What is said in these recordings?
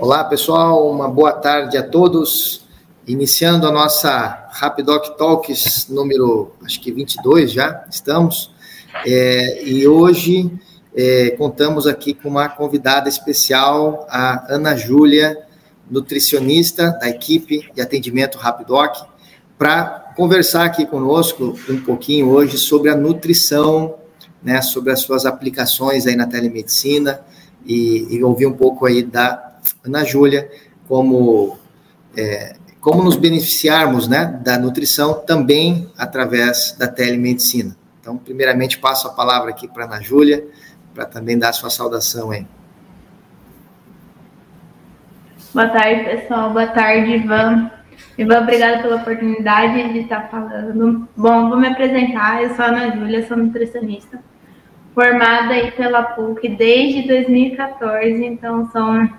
Olá, pessoal, uma boa tarde a todos. Iniciando a nossa Rapidoc Talks número, acho que 22 já, estamos. É, e hoje é, contamos aqui com uma convidada especial, a Ana Júlia, nutricionista da equipe de atendimento Rapidoc, para conversar aqui conosco um pouquinho hoje sobre a nutrição, né, sobre as suas aplicações aí na telemedicina e, e ouvir um pouco aí da Ana Júlia como é, como nos beneficiarmos né, da nutrição também através da telemedicina. Então, primeiramente, passo a palavra aqui para a Ana Júlia, para também dar a sua saudação aí. Boa tarde, pessoal. Boa tarde, Ivan. Ivan, obrigada pela oportunidade de estar falando. Bom, vou me apresentar. Eu sou a Ana Júlia, sou nutricionista, formada aí pela PUC desde 2014, então são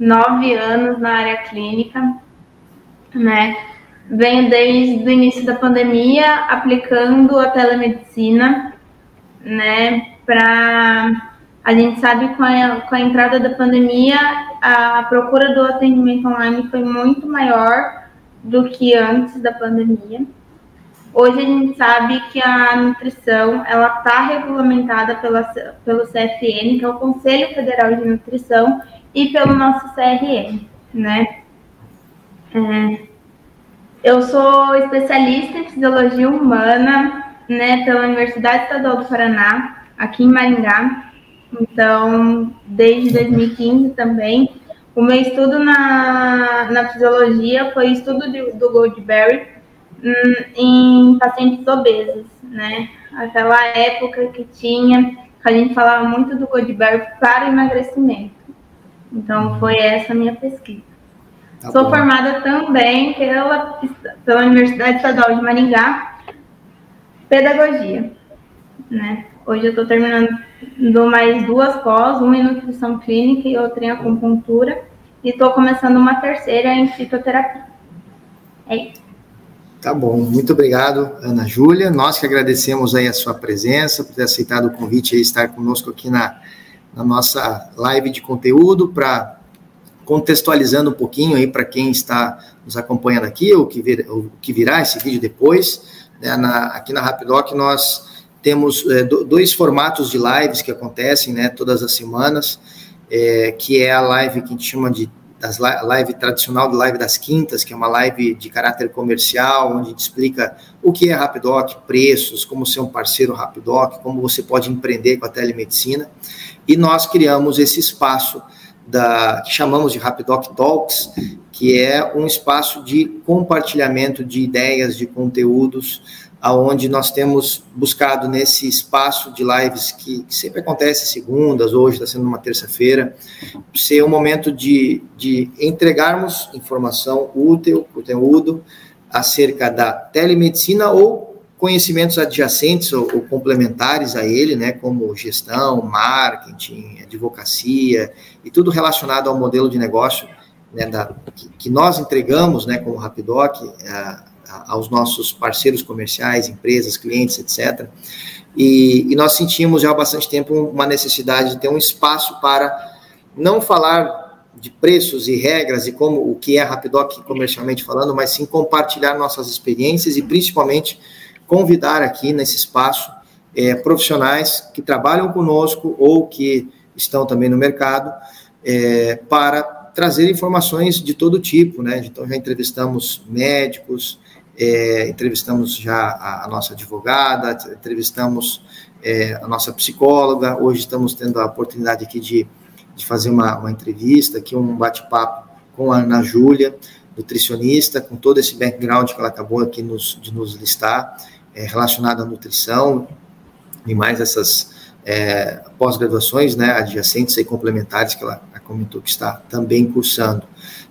nove anos na área clínica né? Venho desde o início da pandemia aplicando a telemedicina, né? Para a gente sabe com a, com a entrada da pandemia a procura do atendimento online foi muito maior do que antes da pandemia. Hoje a gente sabe que a nutrição ela está regulamentada pela, pelo CFN, que é o Conselho Federal de Nutrição, e pelo nosso CRM, né? É, eu sou especialista em fisiologia humana, né, pela Universidade Estadual do Paraná, aqui em Maringá. Então, desde 2015 também. O meu estudo na, na fisiologia foi estudo de, do Goldberry hum, em pacientes obesos, né? Aquela época que tinha, a gente falava muito do Goldberry para emagrecimento. Então, foi essa a minha pesquisa. Tá Sou bom. formada também pela, pela Universidade Estadual de Maringá, pedagogia. Né? Hoje eu estou terminando mais duas pós, uma em nutrição clínica e outra em acupuntura, e estou começando uma terceira em fitoterapia. É isso. Tá bom, muito obrigado, Ana Júlia. Nós que agradecemos aí a sua presença, por ter aceitado o convite e estar conosco aqui na, na nossa live de conteúdo para contextualizando um pouquinho aí para quem está nos acompanhando aqui, ou que, vir, ou que virá esse vídeo depois, né, na, aqui na Rapidoc nós temos é, dois formatos de lives que acontecem, né, todas as semanas, é, que é a live que a gente chama de das live tradicional live das quintas, que é uma live de caráter comercial, onde a gente explica o que é Rapidoc, preços, como ser um parceiro Rapidoc, como você pode empreender com a telemedicina. E nós criamos esse espaço da, que chamamos de Rapidoc Talks, que é um espaço de compartilhamento de ideias, de conteúdos, aonde nós temos buscado nesse espaço de lives que, que sempre acontece segundas, hoje está sendo uma terça-feira, ser um momento de, de entregarmos informação útil, conteúdo acerca da telemedicina ou conhecimentos adjacentes ou, ou, complementares a ele, né, como gestão, marketing, advocacia e tudo relacionado ao modelo de negócio né, da, que, que, nós entregamos, né, como Rapidoc, a, aos nossos parceiros comerciais, empresas, clientes, etc. E, e nós sentimos já há bastante tempo uma necessidade de ter um espaço para não falar de preços e regras e como o que é Rapidoc comercialmente falando, mas sim compartilhar nossas experiências e principalmente convidar aqui nesse espaço é, profissionais que trabalham conosco ou que estão também no mercado é, para trazer informações de todo tipo, né? Então já entrevistamos médicos, é, entrevistamos já a, a, nossa advogada, entrevistamos é, a nossa psicóloga. Hoje estamos tendo a oportunidade aqui de, de fazer uma, uma entrevista, aqui um bate-papo com a Ana Júlia, nutricionista, com todo esse background que ela acabou aqui nos, de nos listar é, relacionado à nutrição e mais essas é, pós-graduações né, adjacentes e complementares que ela comentou que está também cursando.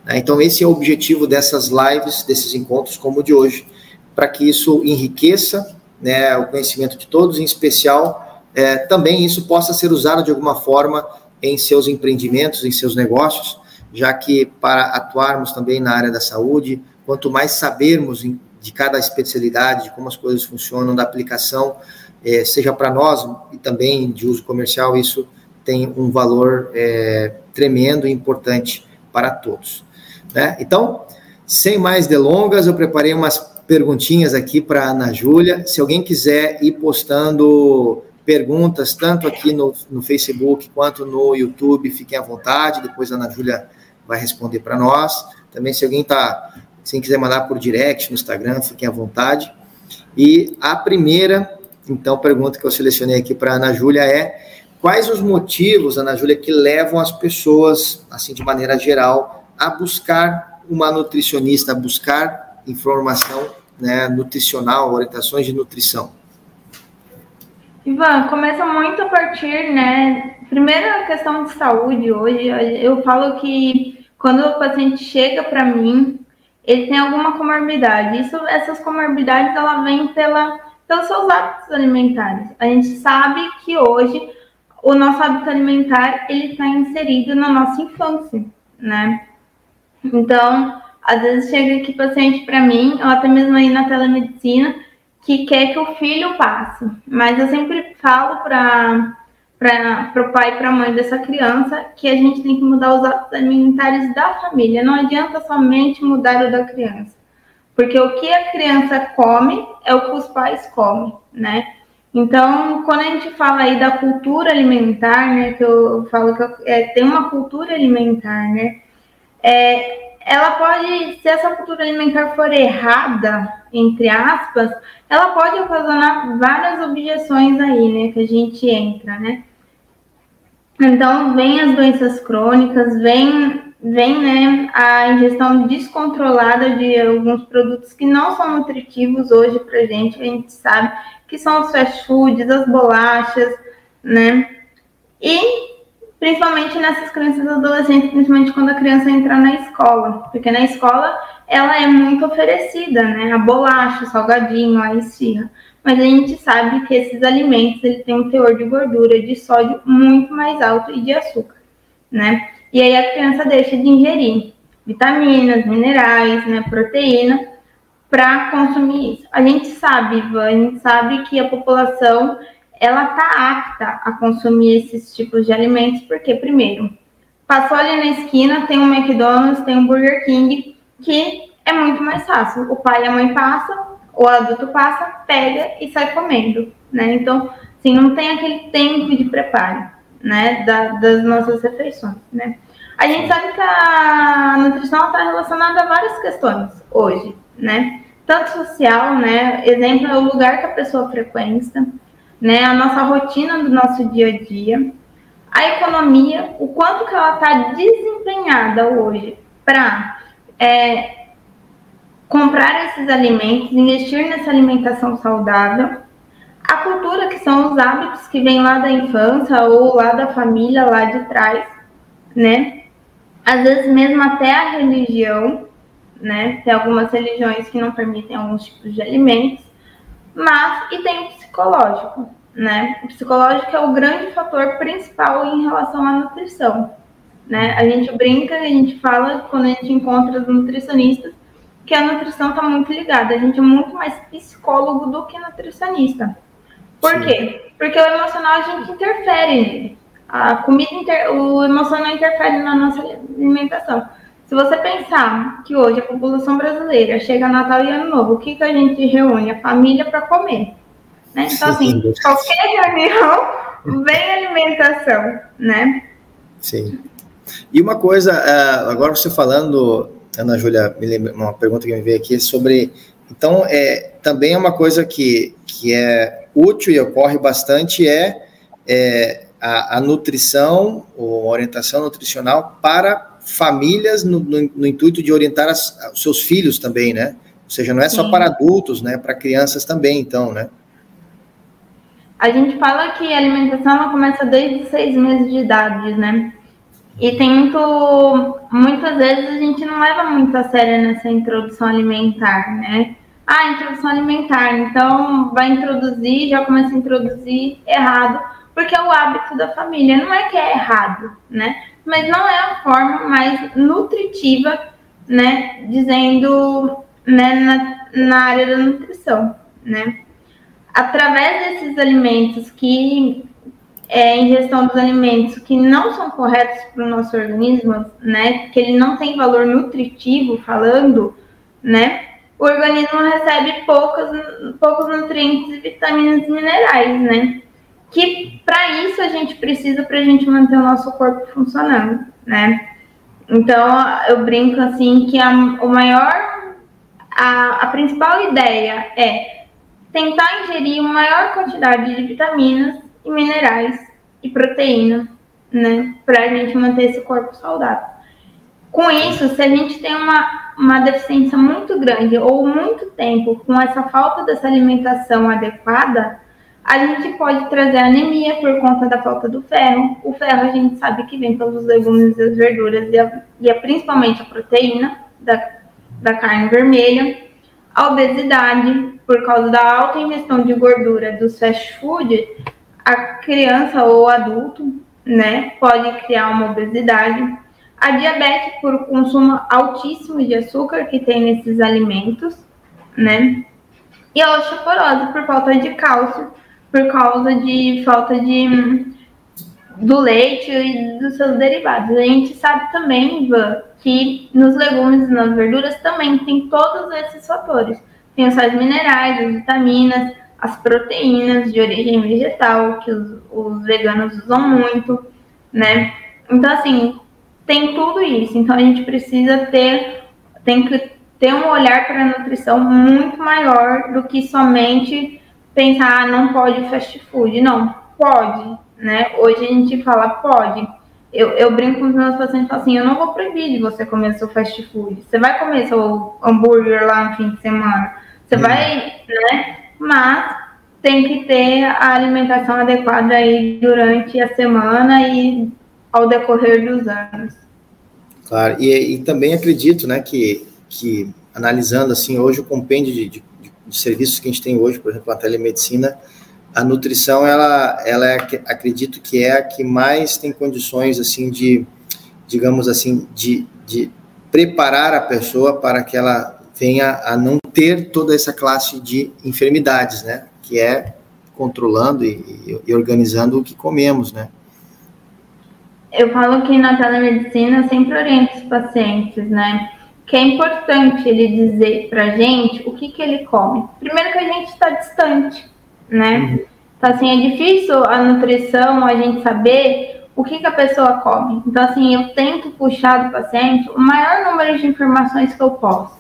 Né? Então, esse é o objetivo dessas lives, desses encontros como o de hoje, para que isso enriqueça né, o conhecimento de todos, em especial, é, também isso possa ser usado de alguma forma em seus empreendimentos, em seus negócios, já que para atuarmos também na área da saúde, quanto mais sabermos de cada especialidade, de como as coisas funcionam, da aplicação, é, seja para nós e também de uso comercial, isso tem um valor é, tremendo e importante para todos. Né? Então, sem mais delongas, eu preparei umas perguntinhas aqui para a Ana Júlia. Se alguém quiser ir postando perguntas, tanto aqui no, no Facebook quanto no YouTube, fiquem à vontade, depois a Ana Júlia vai responder para nós. Também, se alguém está, se quiser mandar por direct no Instagram, fiquem à vontade. E a primeira, então, pergunta que eu selecionei aqui para a Ana Júlia é: quais os motivos, Ana Júlia, que levam as pessoas, assim, de maneira geral, a buscar uma nutricionista, a buscar informação né, nutricional, orientações de nutrição? Ivan, começa muito a partir, né? Primeira questão de saúde hoje, eu falo que quando o paciente chega para mim, ele tem alguma comorbidade. Isso, essas comorbidades, ela vem pela, pelos seus hábitos alimentares. A gente sabe que hoje o nosso hábito alimentar ele está inserido na nossa infância, né? Então, às vezes chega aqui paciente para mim, ou até mesmo aí na telemedicina, que quer que o filho passe. Mas eu sempre falo para o pai e para a mãe dessa criança que a gente tem que mudar os hábitos alimentares da família. Não adianta somente mudar o da criança. Porque o que a criança come é o que os pais comem, né? Então, quando a gente fala aí da cultura alimentar, né, que eu falo que é, tem uma cultura alimentar, né, é, ela pode, se essa cultura alimentar for errada, entre aspas, ela pode ocasionar várias objeções aí, né, que a gente entra, né. Então, vem as doenças crônicas, vem, vem, né, a ingestão descontrolada de alguns produtos que não são nutritivos hoje pra gente, a gente sabe que são os fast foods, as bolachas, né, e principalmente nessas crianças adolescentes, principalmente quando a criança entra na escola, porque na escola ela é muito oferecida, né? A bolacha, o salgadinho, a esfirra. Mas a gente sabe que esses alimentos têm um teor de gordura, de sódio muito mais alto e de açúcar, né? E aí a criança deixa de ingerir vitaminas, minerais, né, proteína para consumir isso. A gente sabe, Ivan, a gente sabe que a população ela tá apta a consumir esses tipos de alimentos, porque, primeiro, passou ali na esquina, tem um McDonald's, tem um Burger King, que é muito mais fácil. O pai e a mãe passam, o adulto passa, pega e sai comendo, né? Então, assim, não tem aquele tempo de preparo, né, da, das nossas refeições, né? A gente sabe que a nutrição está relacionada a várias questões hoje, né? Tanto social, né? Exemplo é o lugar que a pessoa frequenta, né, a nossa rotina do nosso dia a dia, a economia, o quanto que ela está desempenhada hoje para é, comprar esses alimentos, investir nessa alimentação saudável, a cultura, que são os hábitos que vêm lá da infância ou lá da família, lá de trás, né? Às vezes mesmo até a religião, né? Tem algumas religiões que não permitem alguns tipos de alimentos. Mas, e tem o psicológico, né? O psicológico é o grande fator principal em relação à nutrição, né? A gente brinca, a gente fala, quando a gente encontra os nutricionistas, que a nutrição está muito ligada. A gente é muito mais psicólogo do que nutricionista. Por Sim. quê? Porque o emocional a gente interfere. A comida, inter... o emocional interfere na nossa alimentação. Se você pensar que hoje a população brasileira chega Natal e Ano Novo, o que, que a gente reúne? A família para comer. Né? Então, assim, qualquer reunião vem alimentação, né? Sim. E uma coisa, é, agora você falando, Ana Júlia, uma pergunta que me veio aqui sobre. Então, é, também é uma coisa que, que é útil e ocorre bastante é, é a, a, nutrição, ou orientação nutricional para famílias no, no, no intuito de orientar as, os seus filhos também, né? Ou seja, não é só Sim. para adultos, né? Para crianças também, então, né? A gente fala que a alimentação ela começa desde seis meses de idade, né? E tem muito. Muitas vezes a gente não leva muito a sério nessa introdução alimentar, né? Ah, introdução alimentar, então vai introduzir, já começa a introduzir errado, porque é o hábito da família. Não é que é errado, né? mas não é a forma mais nutritiva, né? Dizendo né, na, na área da nutrição, né? Através desses alimentos que é, ingestão dos alimentos que não são corretos para o nosso organismo, né, que ele não tem valor nutritivo falando, né, o organismo recebe poucos, poucos nutrientes e vitaminas e minerais, né, que para isso a gente precisa para a gente manter o nosso corpo funcionando, né. Então eu brinco assim que a, o maior, a, a principal ideia é tentar ingerir uma maior quantidade de vitaminas e minerais e proteína, né? Para a gente manter esse corpo saudável. Com isso, se a gente tem uma, uma deficiência muito grande ou muito tempo com essa falta dessa alimentação adequada, a gente pode trazer anemia por conta da falta do ferro. O ferro a gente sabe que vem pelos legumes e as verduras e, a, e a, principalmente a proteína da, da carne vermelha. A obesidade, por causa da alta ingestão de gordura dos fast food, a criança ou adulto, né, pode criar uma obesidade. A diabetes por consumo altíssimo de açúcar que tem nesses alimentos, né? E a osteoporose por falta de cálcio, por causa de falta de do leite e dos seus derivados. A gente sabe também, Ivan, que nos legumes e nas verduras também tem todos esses fatores. Tem os sais minerais, as vitaminas, as proteínas de origem vegetal, que os, os veganos usam muito, né? Então, assim, tem tudo isso. Então, a gente precisa ter, tem que ter um olhar para a nutrição muito maior do que somente pensar, ah, não pode fast food. Não, pode, né? Hoje a gente fala, pode. Eu, eu brinco com os meus pacientes assim, eu não vou proibir de você comer seu fast food. Você vai comer seu hambúrguer lá no fim de semana. Você hum. vai, né? mas tem que ter a alimentação adequada aí durante a semana e ao decorrer dos anos. Claro, e, e também acredito, né, que, que analisando assim hoje o compêndio de, de, de, serviços que a gente tem hoje, por exemplo, a telemedicina, a nutrição, ela, ela é, acredito que é a que mais tem condições assim de, digamos assim, de, de preparar a pessoa para que ela venha a não ter toda essa classe de enfermidades, né? Que é controlando e, e organizando o que comemos, né? Eu falo que na telemedicina eu sempre oriento os pacientes, né? Que é importante ele dizer pra gente o que, que ele come. Primeiro que a gente está distante, né? Uhum. Então, assim, é difícil a nutrição, a gente saber o que, que a pessoa come. Então, assim, eu tento puxar do paciente o maior número de informações que eu posso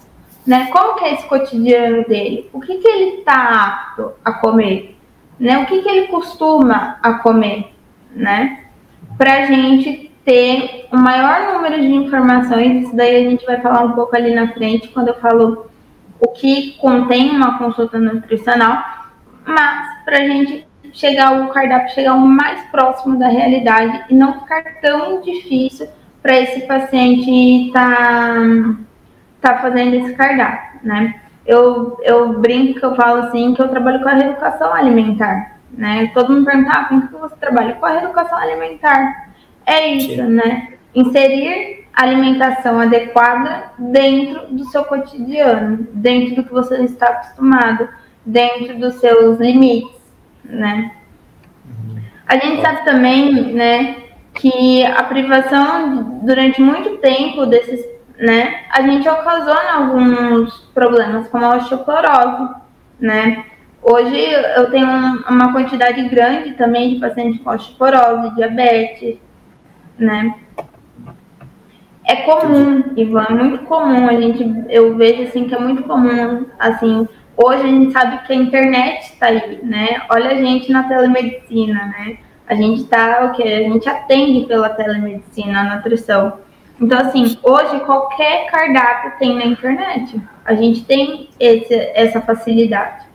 né? Como que é esse cotidiano dele? O que, que ele está apto a comer? Né? O que, que ele costuma a comer, né? Para a gente ter o maior número de informações, isso daí a gente vai falar um pouco ali na frente, quando eu falo o que contém uma consulta nutricional, mas para a gente chegar, o cardápio chegar o mais próximo da realidade e não ficar tão difícil para esse paciente estar... Tá tá fazendo esse cardápio, né? Eu, eu brinco que eu falo assim que eu trabalho com a reeducação alimentar, né? Todo mundo pergunta, ah, como que você trabalha? Com a reeducação alimentar. É isso, Sim. né? Inserir alimentação adequada dentro do seu cotidiano, dentro do que você está acostumado, dentro dos seus limites, né? A gente sabe também, né, que a privação durante muito tempo desses né, a gente ocasiona alguns problemas, como a osteoporose, né? Hoje eu tenho uma quantidade grande também de pacientes com osteoporose, diabetes, né? É comum, Ivan, é muito comum. A gente, eu vejo assim que é muito comum, assim. Hoje a gente sabe que a internet está aí, né? Olha a gente na telemedicina, né? A gente está o que? A gente atende pela telemedicina, a nutrição. Então, assim, hoje qualquer cardápio tem na internet. A gente tem esse, essa facilidade.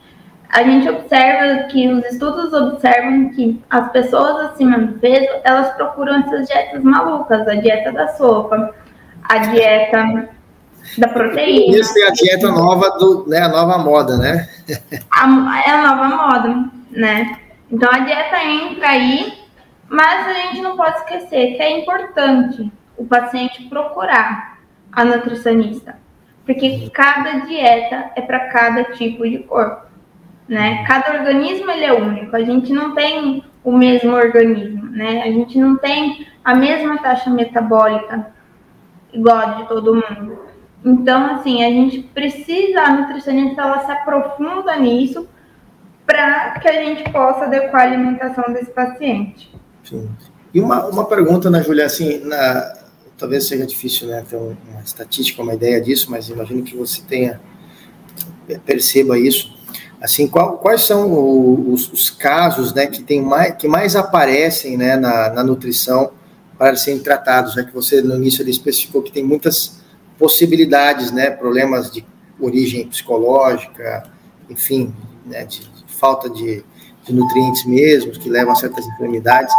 A gente observa que os estudos observam que as pessoas acima do peso, elas procuram essas dietas malucas, a dieta da sopa, a dieta da proteína. Isso é a dieta nova do, né, a nova moda, né? a, é a nova moda, né? Então a dieta entra aí, mas a gente não pode esquecer que é importante o paciente procurar a nutricionista, porque cada dieta é para cada tipo de corpo, né? Cada organismo ele é único. A gente não tem o mesmo organismo, né? A gente não tem a mesma taxa metabólica igual de todo mundo. Então, assim, a gente precisa, a nutricionista, ela se aprofunda nisso para que a gente possa adequar a alimentação desse paciente. Sim. E uma, uma pergunta, né, Julia, assim, na, talvez seja difícil, né, ter uma estatística, uma ideia disso, mas imagino que você tenha, perceba isso. Assim, qual, quais são os, os, casos, né, que, tem mais, que mais aparecem, né, na, na nutrição para serem tratados, né, que você no início ele especificou que tem muitas possibilidades, né, problemas de origem psicológica, enfim, né, de, de falta de, de, nutrientes mesmos, que levam a certas enfermidades.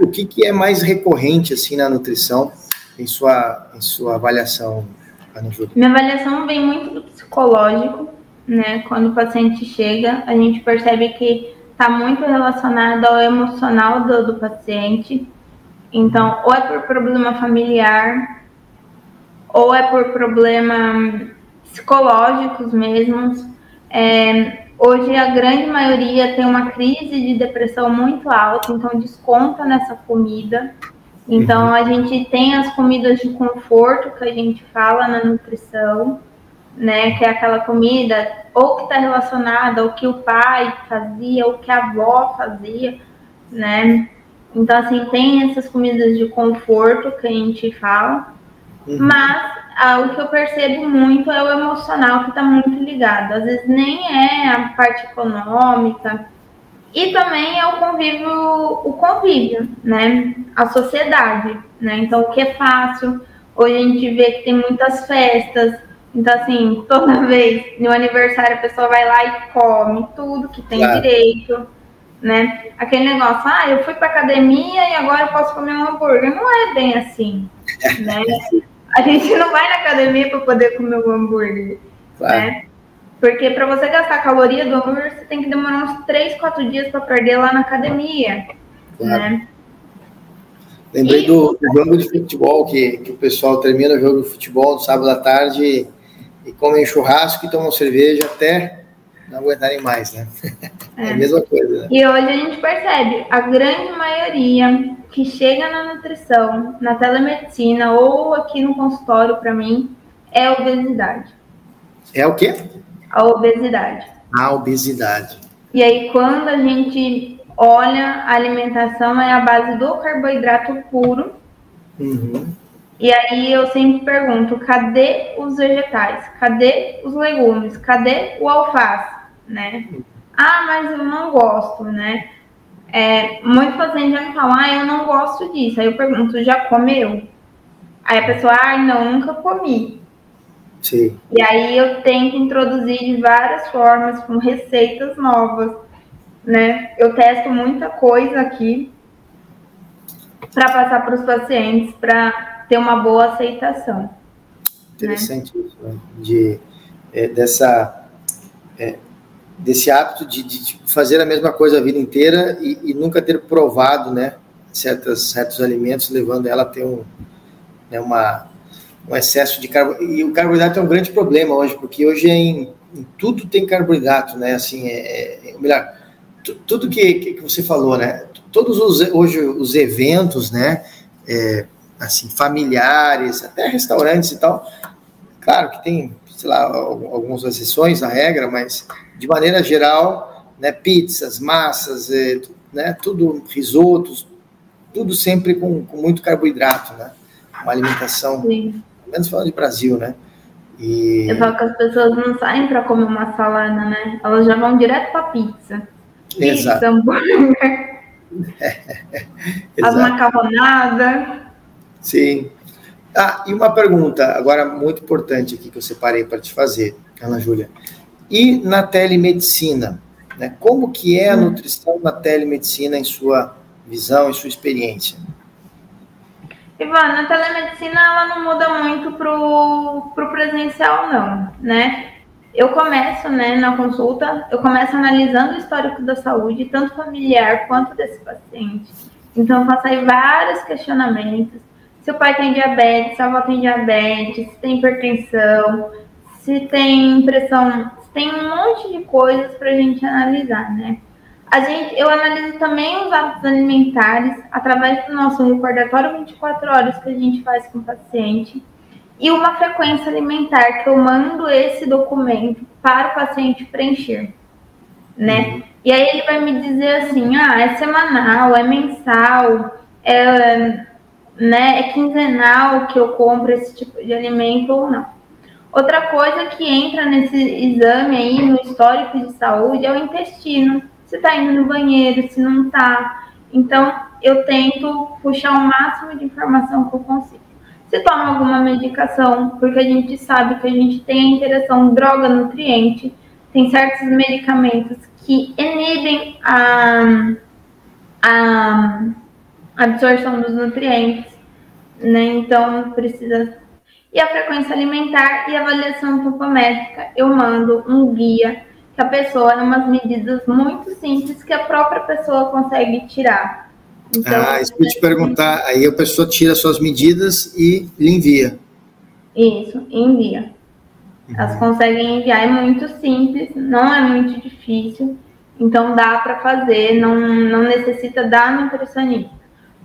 O que, que é mais recorrente, assim, na nutrição, em sua, em sua avaliação, Ana Júlia? Minha avaliação vem muito do psicológico, né, quando o paciente chega, a gente percebe que está muito relacionado ao emocional do, do paciente, então, ou é por problema familiar, ou é por problemas psicológicos mesmos. É, hoje a grande maioria tem uma crise de depressão muito alta, então desconta nessa comida. Então uhum. a gente tem as comidas de conforto que a gente fala na nutrição, né? Que é aquela comida ou que está relacionada ao que o pai fazia, ou que a avó fazia, né? Então assim tem essas comidas de conforto que a gente fala. Uhum. Mas ah, o que eu percebo muito é o emocional que está muito ligado. Às vezes nem é a parte econômica. E também é o convívio, o convívio, né? A sociedade, né? Então, o que é fácil. Hoje a gente vê que tem muitas festas. Então, assim, toda vez no aniversário a pessoa vai lá e come tudo que tem claro. direito, né? Aquele negócio, ah, eu fui para academia e agora eu posso comer um hambúrguer. Não é bem assim, né? A gente não vai na academia para poder comer o hambúrguer, claro. né? Porque para você gastar a caloria do hambúrguer, você tem que demorar uns 3, 4 dias para perder lá na academia, claro. né? Lembrei e... do, do, jogo de futebol, que, que o pessoal termina o jogo de futebol no sábado à tarde e, comem churrasco e tomam cerveja até não aguentarem mais, né? É, é a mesma coisa. Né? E hoje a gente percebe, a grande maioria que chega na nutrição, na telemedicina ou aqui no consultório para mim, é a obesidade. É o quê? A obesidade. A obesidade. E aí, quando a gente olha a alimentação, é a base do carboidrato puro. Uhum. E aí eu sempre pergunto: cadê os vegetais? Cadê os legumes? Cadê o alface? Né? Ah, mas eu não gosto, né? É, muito paciente já me fala, ah, eu não gosto disso. Aí eu pergunto, já comeu? Aí a pessoa, ah, não, nunca comi. Sim. E aí eu tento introduzir de várias formas, com receitas novas, né? Eu testo muita coisa aqui para passar para os pacientes, para ter uma boa aceitação. Interessante né? isso, né? De, é, dessa é, desse hábito de, de, fazer a mesma coisa a vida inteira e, e, nunca ter provado, né, certos, certos alimentos, levando ela a ter um, né, uma, um excesso de carboidrato. E o carboidrato é um grande problema hoje, porque hoje é em, em tudo tem carboidrato, né, assim, é, é melhor, tudo que, que você falou, né, todos os, hoje os eventos, né, é, assim, familiares, até restaurantes e tal, claro que tem, sei lá, algumas exceções à regra, mas de maneira geral, né, pizzas, massas, é, né, tudo, risotos, tudo sempre com, com, muito carboidrato, né? Uma alimentação, Sim. pelo menos falando de Brasil, né? E... Eu falo que as pessoas não saem para comer uma salada, né? Elas já vão direto para pizza. Exato. Pizza, hambúrguer. as macarronadas. Sim. Ah, e uma pergunta agora muito importante aqui que eu separei para te fazer, Ana Júlia. E na telemedicina, né? Como que é a nutrição na telemedicina em sua visão, em sua experiência? Ivana, a telemedicina ela não muda muito pro, pro presencial não, né? Eu começo, né, na consulta, eu começo analisando o histórico da saúde, tanto familiar quanto desse paciente. Então, eu faço aí vários questionamentos. Se o pai tem diabetes, se a avó tem diabetes, se tem hipertensão, se tem pressão tem um monte de coisas para a gente analisar, né? a gente, eu analiso também os hábitos alimentares através do nosso recordatório 24 horas que a gente faz com o paciente e uma frequência alimentar que eu mando esse documento para o paciente preencher, né? E aí ele vai me dizer assim, ah, é semanal, é mensal, é, né, é quinzenal que eu compro esse tipo de alimento ou não. Outra coisa que entra nesse exame aí, no histórico de saúde, é o intestino. Se está indo no banheiro, se não está. Então, eu tento puxar o máximo de informação que eu consigo. Se toma alguma medicação, porque a gente sabe que a gente tem a interação droga-nutriente, tem certos medicamentos que inibem a, a absorção dos nutrientes, né? Então, precisa e a frequência alimentar e avaliação topométrica, eu mando um guia que a pessoa, é umas medidas muito simples que a própria pessoa consegue tirar. Então, ah, isso que eu te perguntar, aí a pessoa tira suas medidas e lhe envia. Isso, envia. Uhum. Elas conseguem enviar, é muito simples, não é muito difícil, então dá para fazer, não, não necessita da nutricionista.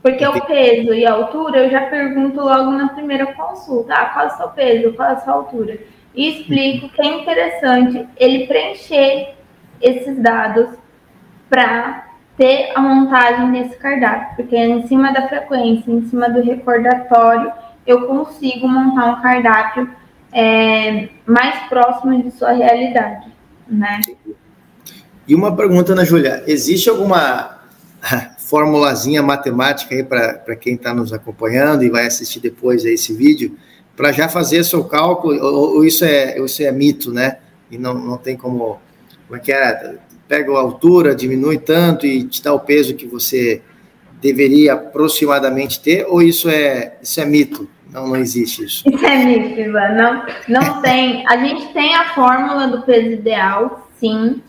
Porque o peso e a altura eu já pergunto logo na primeira consulta. Ah, qual é o seu peso? Qual é a sua altura? E explico que é interessante ele preencher esses dados para ter a montagem desse cardápio, porque em cima da frequência, em cima do recordatório, eu consigo montar um cardápio é, mais próximo de sua realidade, né? E uma pergunta, Ana Júlia, existe alguma formulazinha matemática aí para quem está nos acompanhando e vai assistir depois a esse vídeo, para já fazer seu cálculo, ou, ou, isso, é, isso é mito, né? E não, não tem como. Como é que é? Pega a altura, diminui tanto e te dá o peso que você deveria aproximadamente ter, ou isso é, isso é mito? Não, não existe isso. Isso é mito, Ivan. Não, não tem. A gente tem a fórmula do peso ideal, sim,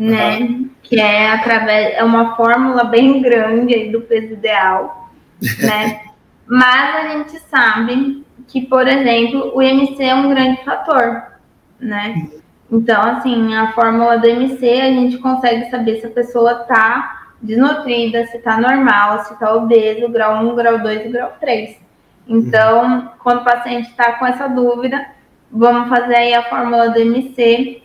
né? Uhum. Que é através, é uma fórmula bem grande do peso ideal, né? Mas a gente sabe que, por exemplo, o MC é um grande fator, né? Então, assim, a fórmula do MC a gente consegue saber se a pessoa tá desnutrida, se tá normal, se tá obeso, grau 1, grau 2 e grau 3. Então, quando o paciente está com essa dúvida, vamos fazer aí a fórmula do MC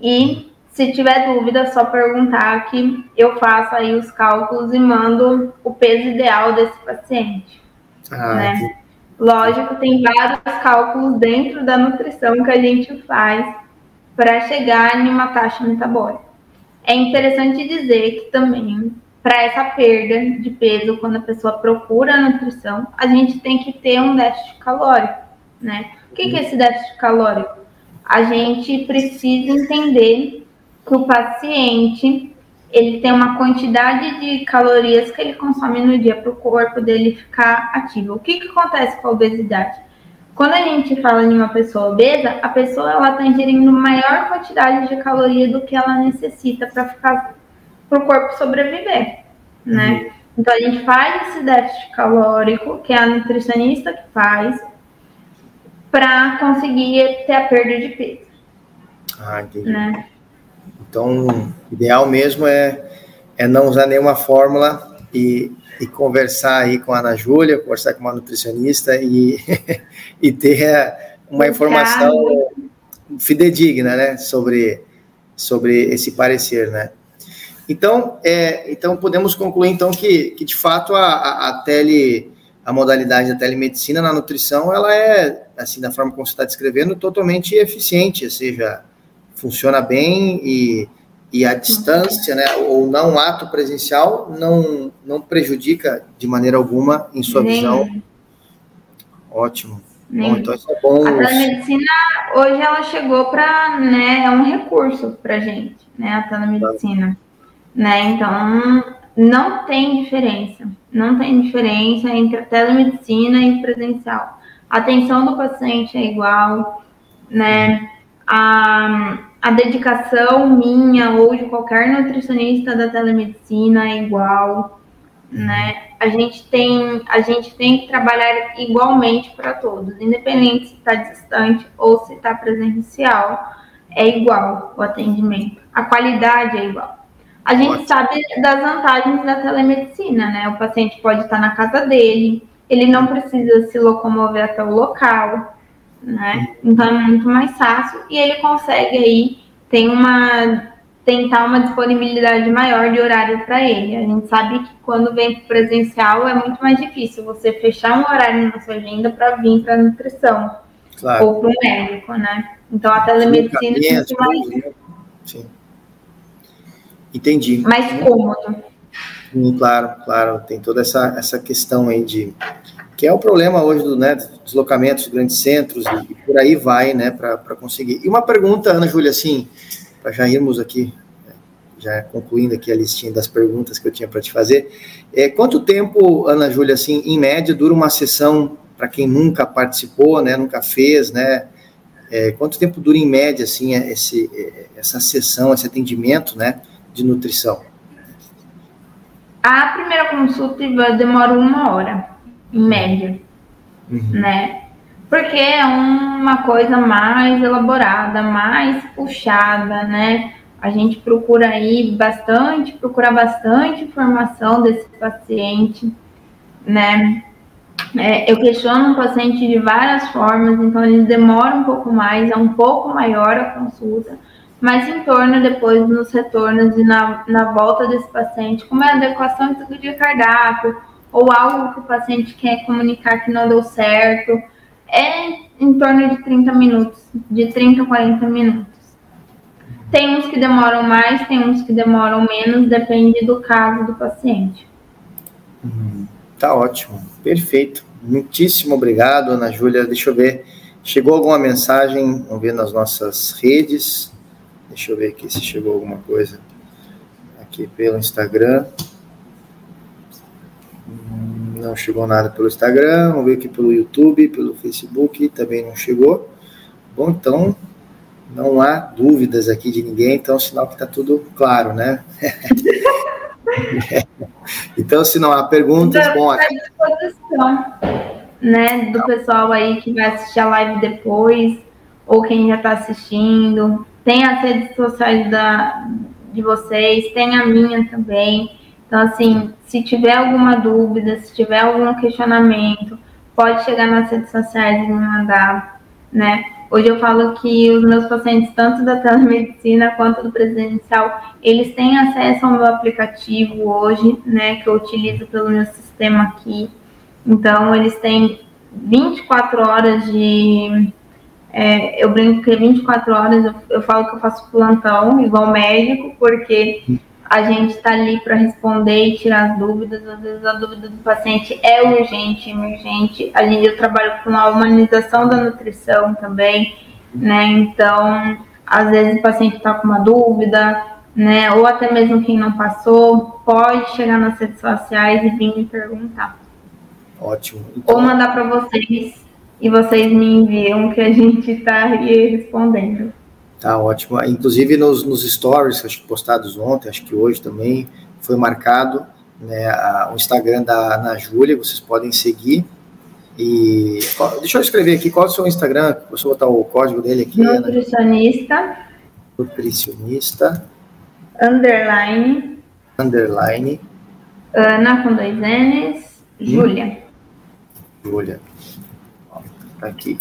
e se tiver dúvida, é só perguntar que eu faço aí os cálculos e mando o peso ideal desse paciente. Ah, né? Lógico, tem vários cálculos dentro da nutrição que a gente faz para chegar em uma taxa metabólica. É interessante dizer que também para essa perda de peso, quando a pessoa procura a nutrição, a gente tem que ter um déficit calórico, né? O que, que é esse déficit calórico? A gente precisa entender que o paciente ele tem uma quantidade de calorias que ele consome no dia para o corpo dele ficar ativo. O que, que acontece com a obesidade? Quando a gente fala em uma pessoa obesa, a pessoa ela está ingerindo maior quantidade de calorias do que ela necessita para ficar para o corpo sobreviver, né? Uhum. Então a gente faz esse déficit calórico, que é a nutricionista que faz, para conseguir ter a perda de peso. Ah, entendi. Né? Então, o ideal mesmo é, é não usar nenhuma fórmula e, e conversar aí com a Ana Júlia, conversar com uma nutricionista e, e ter uma informação fidedigna, né, sobre, sobre esse parecer, né. Então, é, então podemos concluir então que, que de fato a, a, a tele a modalidade da telemedicina na nutrição, ela é, assim, da forma como você está descrevendo, totalmente eficiente, ou seja, funciona bem e, e a distância, né, ou não ato presencial, não, não prejudica de maneira alguma em sua Nem. visão. Ótimo. Bom, então isso é bom. A telemedicina hoje ela chegou para, né, é um recurso para gente, né, a telemedicina, né, então não tem diferença, não tem diferença entre a telemedicina e presencial. A atenção do paciente é igual, né, a a dedicação minha ou de qualquer nutricionista da telemedicina é igual, né? A gente tem, a gente tem que trabalhar igualmente para todos, independente se está distante ou se está presencial, é igual o atendimento. A qualidade é igual. A gente Ótimo. sabe das vantagens da telemedicina, né? O paciente pode estar na casa dele, ele não precisa se locomover até o local, né? Então é muito mais fácil e ele consegue aí tem uma tentar uma disponibilidade maior de horário para ele. A gente sabe que quando vem presencial é muito mais difícil você fechar um horário na sua agenda para vir para a nutrição claro. ou para o médico, né? Então a telemedicina é muito mais. Sim. Entendi. Mais cômodo. Claro, claro. Tem toda essa, essa questão aí de. Que é o problema hoje do né, deslocamento dos grandes centros e, por aí vai, né, para conseguir. E uma pergunta, Ana Júlia, assim, para já irmos aqui, já concluindo aqui a listinha das perguntas que eu tinha para te fazer. É, quanto tempo, Ana Júlia, assim, em média, dura uma sessão para quem nunca participou, né, nunca fez, né? É, quanto tempo dura em média, assim, esse, essa sessão, esse atendimento, né, de nutrição? A primeira consulta demora uma hora, em média, uhum. né? Porque é uma coisa mais elaborada, mais puxada, né? A gente procura aí bastante, procura bastante informação desse paciente, né? É, eu questiono o paciente de várias formas, então ele demora um pouco mais, é um pouco maior a consulta, mas em torno depois nos retornos e na, na volta desse paciente, como é a adequação de cardápio, ou algo que o paciente quer comunicar que não deu certo, é em torno de 30 minutos, de 30 a 40 minutos. Tem uns que demoram mais, tem uns que demoram menos, depende do caso do paciente. Hum, tá ótimo, perfeito. Muitíssimo obrigado, Ana Júlia. Deixa eu ver, chegou alguma mensagem, vamos ver nas nossas redes. Deixa eu ver aqui se chegou alguma coisa aqui pelo Instagram. Não chegou nada pelo Instagram. Vamos ver aqui pelo YouTube, pelo Facebook, também não chegou. Bom, então não há dúvidas aqui de ninguém, então sinal que está tudo claro, né? então, se não há perguntas, então, bom. À disposição, né, do pessoal aí que vai assistir a live depois, ou quem já está assistindo. Tem as redes sociais da, de vocês, tem a minha também. Então, assim, se tiver alguma dúvida, se tiver algum questionamento, pode chegar nas redes sociais e me mandar, né? Hoje eu falo que os meus pacientes, tanto da telemedicina quanto do presencial, eles têm acesso ao meu aplicativo hoje, né, que eu utilizo pelo meu sistema aqui. Então, eles têm 24 horas de é, eu brinco que é 24 horas, eu, eu, falo que eu faço plantão, igual médico, porque a gente está ali para responder e tirar as dúvidas. Às vezes a dúvida do paciente é urgente, emergente. A gente, eu trabalho com a humanização da nutrição também, né? Então, às vezes o paciente está com uma dúvida, né? Ou até mesmo quem não passou, pode chegar nas redes sociais e vir me perguntar. Ótimo. Então... Ou mandar para vocês e vocês me enviam que a gente está respondendo. Tá ótimo. Inclusive nos, nos stories, acho que postados ontem, acho que hoje também, foi marcado né, a, o Instagram da Ana Júlia, vocês podem seguir. E deixa eu escrever aqui qual é o seu Instagram, deixa eu botar o código dele aqui. Nutricionista. Ana. Nutricionista. Underline. Underline. Ana com dois N's. Hum. Júlia. Júlia aqui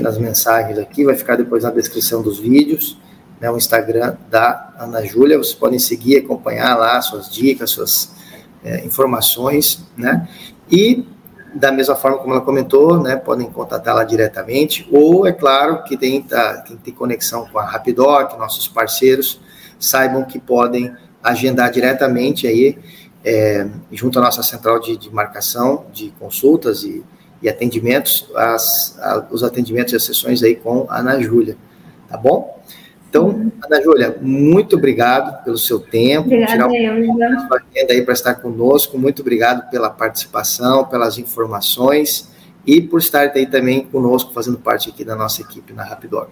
nas mensagens aqui, vai ficar depois na descrição dos vídeos, né, o Instagram da Ana Júlia, vocês podem seguir, acompanhar lá suas dicas, suas é, informações, né, e da mesma forma como ela comentou, né, podem contatá-la diretamente, ou, é claro, que tem, tá, quem tem conexão com a Rapidoc, nossos parceiros, saibam que podem agendar diretamente aí, é, junto à nossa central de, de marcação de consultas e e atendimentos, as, a, os atendimentos e as sessões aí com a Ana Júlia, tá bom? Então, Ana Júlia, muito obrigado pelo seu tempo, Obrigada, tirar um da agenda aí para estar conosco, muito obrigado pela participação, pelas informações e por estar aí também conosco, fazendo parte aqui da nossa equipe na Rapidoc.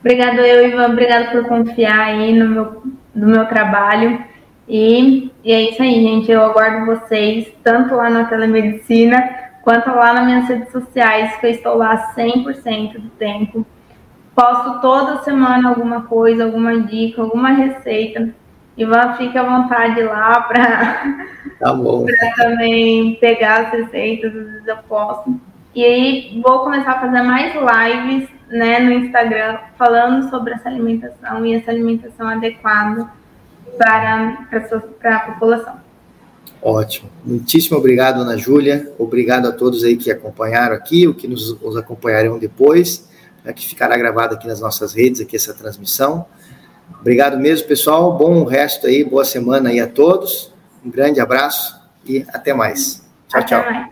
Obrigado eu, Ivan, obrigado por confiar aí no meu, no meu trabalho. E, e é isso aí, gente. Eu aguardo vocês, tanto lá na telemedicina, quanto lá nas minhas redes sociais, que eu estou lá 100% do tempo. Posto toda semana alguma coisa, alguma dica, alguma receita. Ivan, fique à vontade lá para tá também pegar as receitas, às vezes eu posto. E aí vou começar a fazer mais lives né, no Instagram falando sobre essa alimentação e essa alimentação adequada para, para, para a população. Ótimo. Muitíssimo obrigado, Ana Júlia. Obrigado a todos aí que acompanharam aqui, ou que nos, nos acompanharão depois, né, que ficará gravado aqui nas nossas redes, aqui essa transmissão. Obrigado mesmo, pessoal. Bom resto aí, boa semana aí a todos. Um grande abraço e até mais. Tchau, até tchau. Mais.